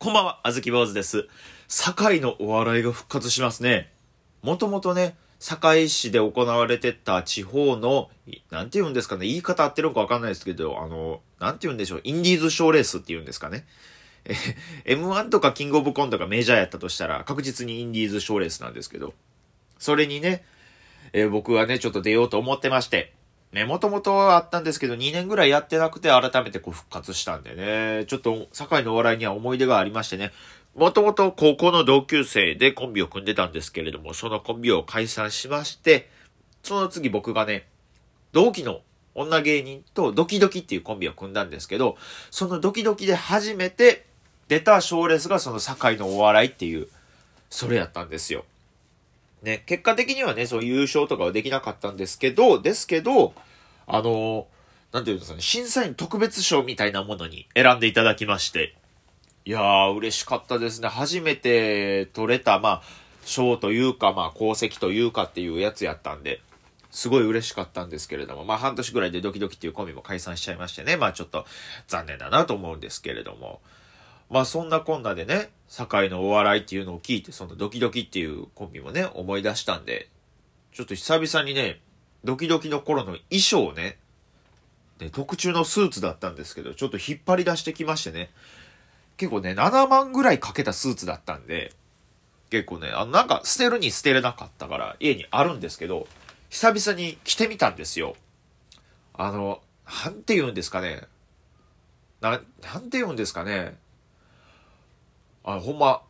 こんばんは、あずき坊主です。堺のお笑いが復活しますね。もともとね、堺市で行われてた地方の、なんて言うんですかね、言い方合ってるのかわかんないですけど、あの、なんて言うんでしょう、インディーズ賞レースって言うんですかね。え、M1 とかキングオブコントがメジャーやったとしたら、確実にインディーズ賞レースなんですけど、それにね、え僕はね、ちょっと出ようと思ってまして、ね、もともとあったんですけど、2年ぐらいやってなくて、改めてこう復活したんでね、ちょっと、堺のお笑いには思い出がありましてね、もともと高校の同級生でコンビを組んでたんですけれども、そのコンビを解散しまして、その次僕がね、同期の女芸人とドキドキっていうコンビを組んだんですけど、そのドキドキで初めて出た賞レースがその堺のお笑いっていう、それやったんですよ。ね、結果的にはね、その優勝とかはできなかったんですけど、ですけど、あの、なんていうんですかね、審査員特別賞みたいなものに選んでいただきまして、いやー、嬉しかったですね。初めて取れた、まあ、賞というか、まあ、功績というかっていうやつやったんで、すごい嬉しかったんですけれども、まあ、半年ぐらいでドキドキっていうコンビも解散しちゃいましてね、まあ、ちょっと残念だなと思うんですけれども、まあそんなこんなでね、堺のお笑いっていうのを聞いて、そのドキドキっていうコンビもね、思い出したんで、ちょっと久々にね、ドキドキの頃の衣装をね、で特注のスーツだったんですけど、ちょっと引っ張り出してきましてね、結構ね、7万ぐらいかけたスーツだったんで、結構ね、あのなんか捨てるに捨てれなかったから家にあるんですけど、久々に着てみたんですよ。あの、なんて言うんですかね。な、なんて言うんですかね。あ、ほんま、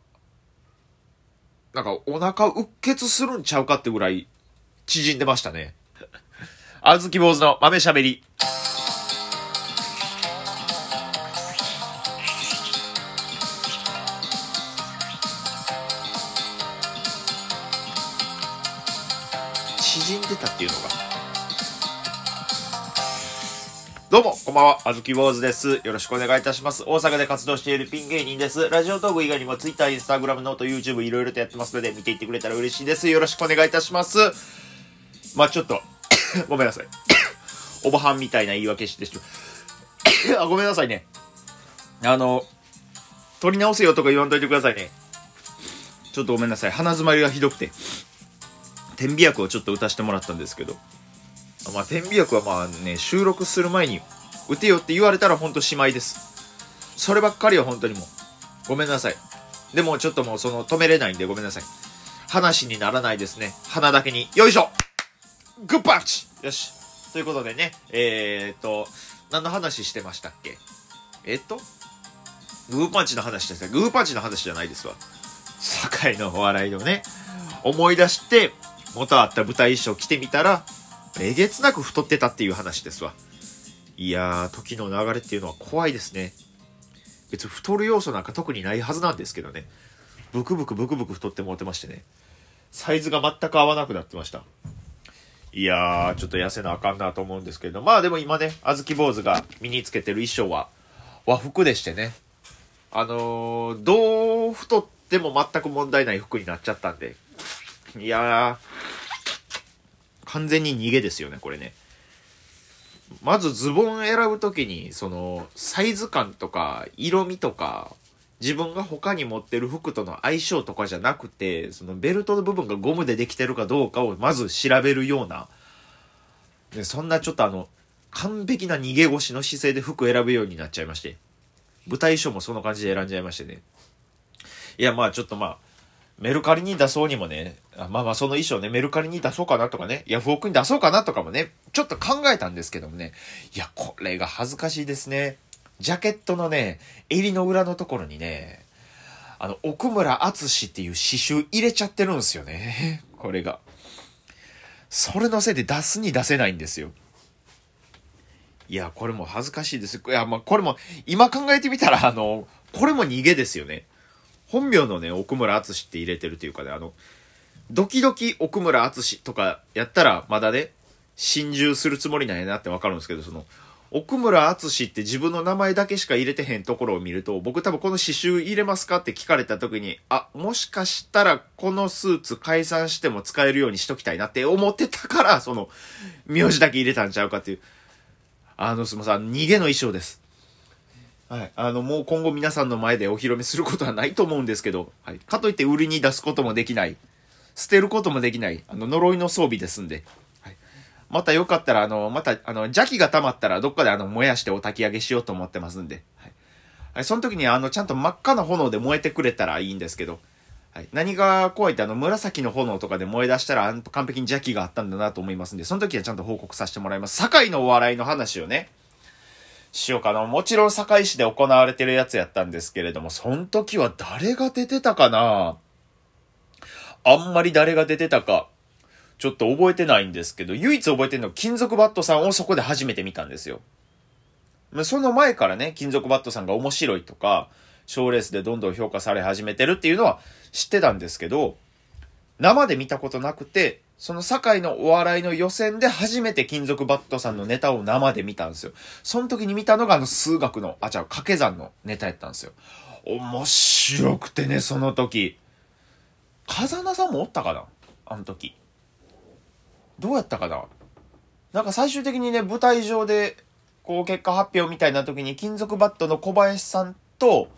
なんかお腹うっ血するんちゃうかってぐらい縮んでましたね。あずき坊主の豆しゃべり。ばんは、あずき坊主です。よろしくお願いいたします。大阪で活動しているピン芸人です。ラジオトーク以外にも Twitter、Instagram、ノート、YouTube いろいろとやってますので、見ていってくれたら嬉しいです。よろしくお願いいたします。まあちょっと、ごめんなさい。おばはんみたいな言い訳してしま。あ、ごめんなさいね。あの、取り直せよとか言わんといてくださいね。ちょっとごめんなさい。鼻詰まりがひどくて。天秤薬をちょっと打たしてもらったんですけど。まあ、天秤薬はまあね、収録する前に打てよって言われたらほんとしまいです。そればっかりは本当にもう、ごめんなさい。でもちょっともうその止めれないんでごめんなさい。話にならないですね。鼻だけに。よいしょグッパンチよし。ということでね、えー、っと、何の話してましたっけ？えっと？グーパンチの話ですね。グーパンチの話じゃないですわ。堺のお笑いをね、思い出して、元あった舞台衣装着てみたら、えげつなく太ってたっていう話ですわ。いやー、時の流れっていうのは怖いですね。別に太る要素なんか特にないはずなんですけどね。ブクブクブクブク太ってもうてましてね。サイズが全く合わなくなってました。いやー、ちょっと痩せなあかんなと思うんですけど、まあでも今ね、あずき坊主が身につけてる衣装は和服でしてね。あのー、どう太っても全く問題ない服になっちゃったんで。いやー、完全に逃げですよね、これね。まずズボン選ぶときに、その、サイズ感とか、色味とか、自分が他に持ってる服との相性とかじゃなくて、そのベルトの部分がゴムでできてるかどうかをまず調べるような、でそんなちょっとあの、完璧な逃げ腰の姿勢で服選ぶようになっちゃいまして。舞台衣装もその感じで選んじゃいましてね。いや、まあちょっとまあ、メルカリに出そうにもね、まあまあその衣装ね、メルカリに出そうかなとかね、ヤフオクに出そうかなとかもね、ちょっと考えたんですけどもね、いや、これが恥ずかしいですね。ジャケットのね、襟の裏のところにね、あの、奥村敦っていう刺繍入れちゃってるんですよね。これが。それのせいで出すに出せないんですよ。いや、これも恥ずかしいです。いや、まあ、これも、今考えてみたら、あの、これも逃げですよね。本名のね、奥村敦って入れてるというかね、あの、ドキドキ奥村敦とかやったら、まだね、心中するつもりなんやなってわかるんですけど、その、奥村敦って自分の名前だけしか入れてへんところを見ると、僕多分この刺繍入れますかって聞かれた時に、あ、もしかしたらこのスーツ解散しても使えるようにしときたいなって思ってたから、その、名字だけ入れたんちゃうかっていう。あの、すみません、逃げの衣装です。はい。あの、もう今後皆さんの前でお披露目することはないと思うんですけど、はい。かといって売りに出すこともできない。捨てることもできない。あの、呪いの装備ですんで。はい。またよかったら、あの、また、あの、邪気が溜まったら、どっかであの、燃やしてお焚き上げしようと思ってますんで。はい。はい、その時に、あの、ちゃんと真っ赤な炎で燃えてくれたらいいんですけど、はい。何が怖いって、あの、紫の炎とかで燃え出したら、完璧に邪気があったんだなと思いますんで、その時はちゃんと報告させてもらいます。堺のお笑いの話をね、しようかな。もちろん堺市で行われてるやつやったんですけれども、その時は誰が出てたかな？あんまり誰が出てたか、ちょっと覚えてないんですけど、唯一覚えてるのは金属バットさんをそこで初めて見たんですよ。その前からね、金属バットさんが面白いとか、賞レースでどんどん評価され始めてるっていうのは知ってたんですけど、生で見たことなくて、その堺のお笑いの予選で初めて金属バットさんのネタを生で見たんですよ。その時に見たのがあの数学の、あ、じゃあ掛け算のネタやったんですよ。面白くてね、その時。風間さんもおったかな？あの時。どうやったかな？なんか最終的にね、舞台上で、こう結果発表みたいな時に金属バットの小林さんと、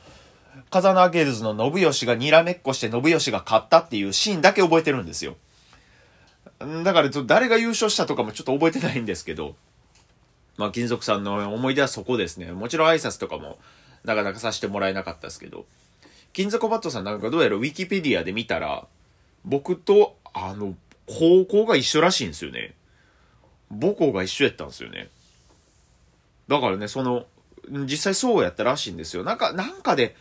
風間ゲルズの信義がにらめっこして信義が勝ったっていうシーンだけ覚えてるんですよ。だから、誰が優勝したとかもちょっと覚えてないんですけど、まあ、金属さんの思い出はそこですね。もちろん挨拶とかも、なかなかさせてもらえなかったですけど、金属バットさんなんかどうやらウィキペディアで見たら、僕と、あの、高校が一緒らしいんですよね。母校が一緒やったんですよね。だからね、その、実際そうやったらしいんですよ。なんか、なんかで、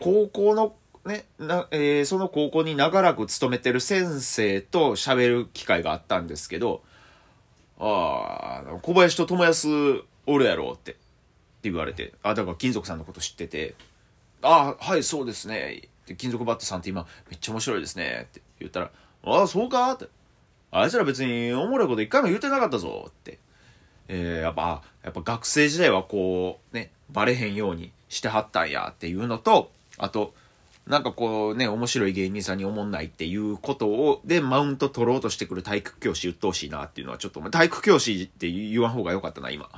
高校のね、な、えー、その高校に長らく勤めてる先生と喋る機会があったんですけど、ああ、小林と友安おるやろって、って言われて、あ、だから金属さんのこと知ってて、ああ、はい、そうですね。金属バットさんって今めっちゃ面白いですね。って言ったら、ああ、そうか？って。あいつら別におもろいこと一回も言うてなかったぞ。って。えー、やっぱ、やっぱ学生時代はこう、ね、バレへんようにしてはったんやっていうのと、あと、なんかこうね、面白い芸人さんに思んないっていうことを、で、マウント取ろうとしてくる体育教師鬱陶しいなっていうのはちょっと、体育教師って言わん方がよかったな、今。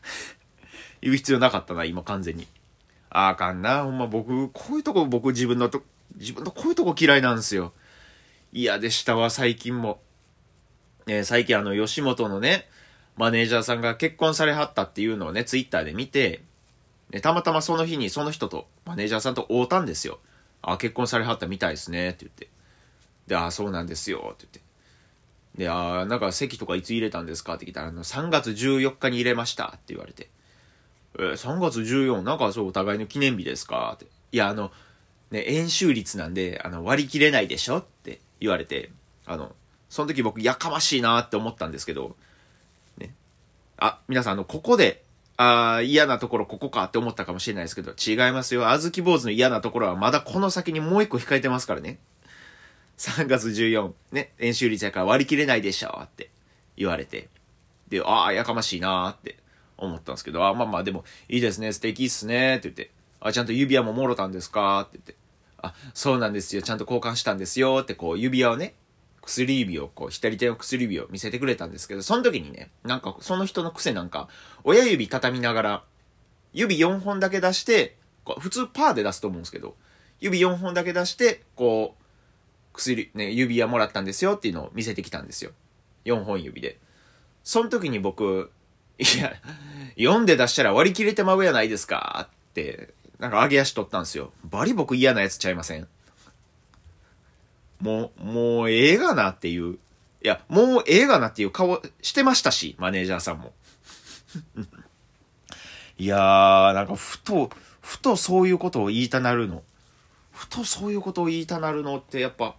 言う必要なかったな、今完全に。あかんな、ほんま僕、こういうとこ僕自分のと、自分のこういうとこ嫌いなんですよ。嫌でしたわ、最近も。え、最近あの、吉本のね、マネージャーさんが結婚されはったっていうのをね、ツイッターで見て、で、たまたまその日にその人と、マネージャーさんと会うたんですよ。あ、結婚されはったみたいですね、って言って。で、あ、そうなんですよ、って言って。で、あ、なんか席とかいつ入れたんですか？って聞いたら、あの、3月14日に入れましたって言われて。えー、3月14、なんかそうお互いの記念日ですか？って。いや、あの、ね、演習率なんで、あの、割り切れないでしょ？って言われて、あの、その時僕、やかましいなって思ったんですけど、ね。あ、皆さん、あの、ここで、ああ、嫌なところここかって思ったかもしれないですけど、違いますよ。あずき坊主の嫌なところはまだこの先にもう一個控えてますからね。3月14、ね、演習率やから割り切れないでしょって。言われて。で、ああ、やかましいなーって思ったんですけど、あまあまあでも、いいですね、素敵っすねって言って、あ、ちゃんと指輪ももろたんですかって言って、あ、そうなんですよ、ちゃんと交換したんですよってこう指輪をね、薬指を、こう、左手の薬指を見せてくれたんですけど、その時にね、なんか、その人の癖なんか、親指畳みながら、指4本だけ出して、こう普通パーで出すと思うんですけど、指4本だけ出して、こう、薬、ね、指輪もらったんですよっていうのを見せてきたんですよ。4本指で。その時に僕、いや、4で出したら割り切れてまうやないですかって、なんか上げ足取ったんですよ。バリ僕嫌なやつちゃいません？もう、もうええがなっていう。いや、もうええがなっていう顔してましたし、マネージャーさんも。いやー、なんかふと、ふとそういうことを言いたなるの。ふとそういうことを言いたなるのってやっぱ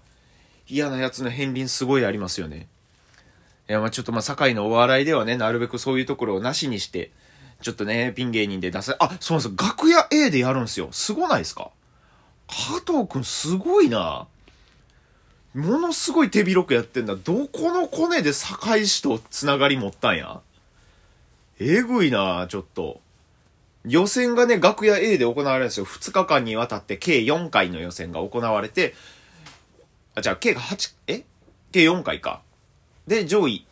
嫌なやつの片鱗すごいありますよね。いや、まあちょっとまあ堺のお笑いではね、なるべくそういうところをなしにして、ちょっとね、ピン芸人で出せ、あ、そうなんです楽屋 A でやるんですよ。すごないですか？加藤くんすごいな。ものすごい手広くやってんだ。どこのコネで堺市とつながり持ったんや？えぐいなちょっと。予選がね、楽屋 A で行われるんですよ。2日間にわたって計4回の予選が行われて、あ、じゃあ計が8、え？計4回か。で、上位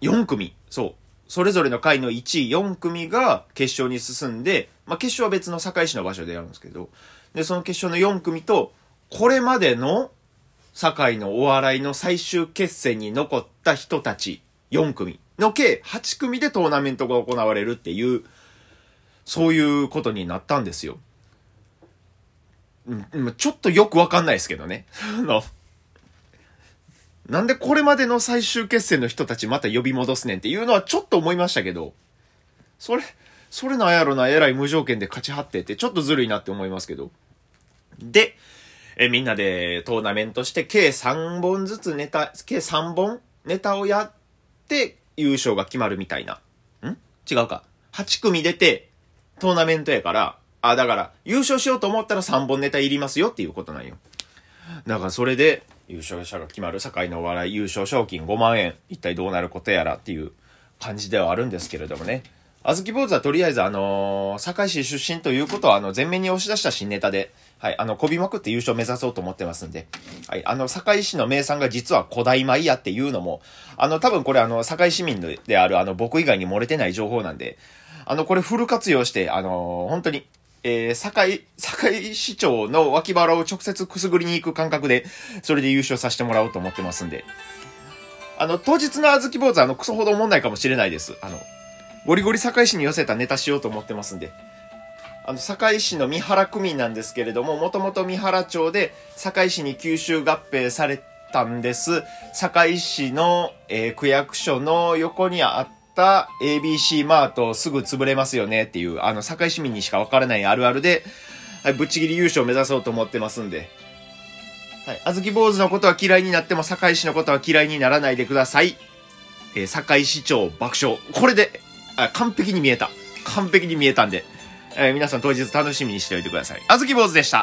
4組。そう。それぞれの回の1位4組が決勝に進んで、まあ、決勝は別の堺市の場所でやるんですけど、で、その決勝の4組と、これまでの堺のお笑いの最終決戦に残った人たち4組の計8組でトーナメントが行われるっていう、そういうことになったんですよ。ちょっとよくわかんないですけどね。あの、なんでこれまでの最終決戦の人たちまた呼び戻すねんっていうのはちょっと思いましたけど、それ、それなんやろな、えらい無条件で勝ち張ってってちょっとずるいなって思いますけど。で、えみんなでトーナメントして計3本ずつネタ、計3本ネタをやって優勝が決まるみたいな。ん？違うか。8組出てトーナメントやから、あ、だから優勝しようと思ったら3本ネタいりますよっていうことなんよ。だからそれで優勝者が決まる堺のお笑い優勝賞金5万円。一体どうなることやらっていう感じではあるんですけれどもね。あずき坊主はとりあえずあのー、堺市出身ということはあの前面に押し出した新ネタで、はい、あの、こびまくって優勝目指そうと思ってますんで、はい、あの、堺市の名産が実は古代米屋っていうのも、あの、多分これあの、堺市民であるあの、僕以外に漏れてない情報なんで、あの、これフル活用して、あのー、本当に、えー、堺、堺市長の脇腹を直接くすぐりに行く感覚で、それで優勝させてもらおうと思ってますんで、あの、当日のあずき坊主あの、クソほど思んないかもしれないです。あの、ゴリゴリ堺市に寄せたネタしようと思ってますんで。あの、堺市の三原区民なんですけれども、もともと三原町で堺市に吸収合併されたんです。堺市の、えー、区役所の横にあった ABC マートすぐ潰れますよねっていう、あの、堺市民にしかわからないあるあるで、はい、ぶっちぎり優勝を目指そうと思ってますんで。はい。あずき坊主のことは嫌いになっても堺市のことは嫌いにならないでください。えー、堺市長爆笑。これで、あ、完璧に見えた。完璧に見えたんで。えー、皆さん当日楽しみにしておいてください。あずき坊主でした。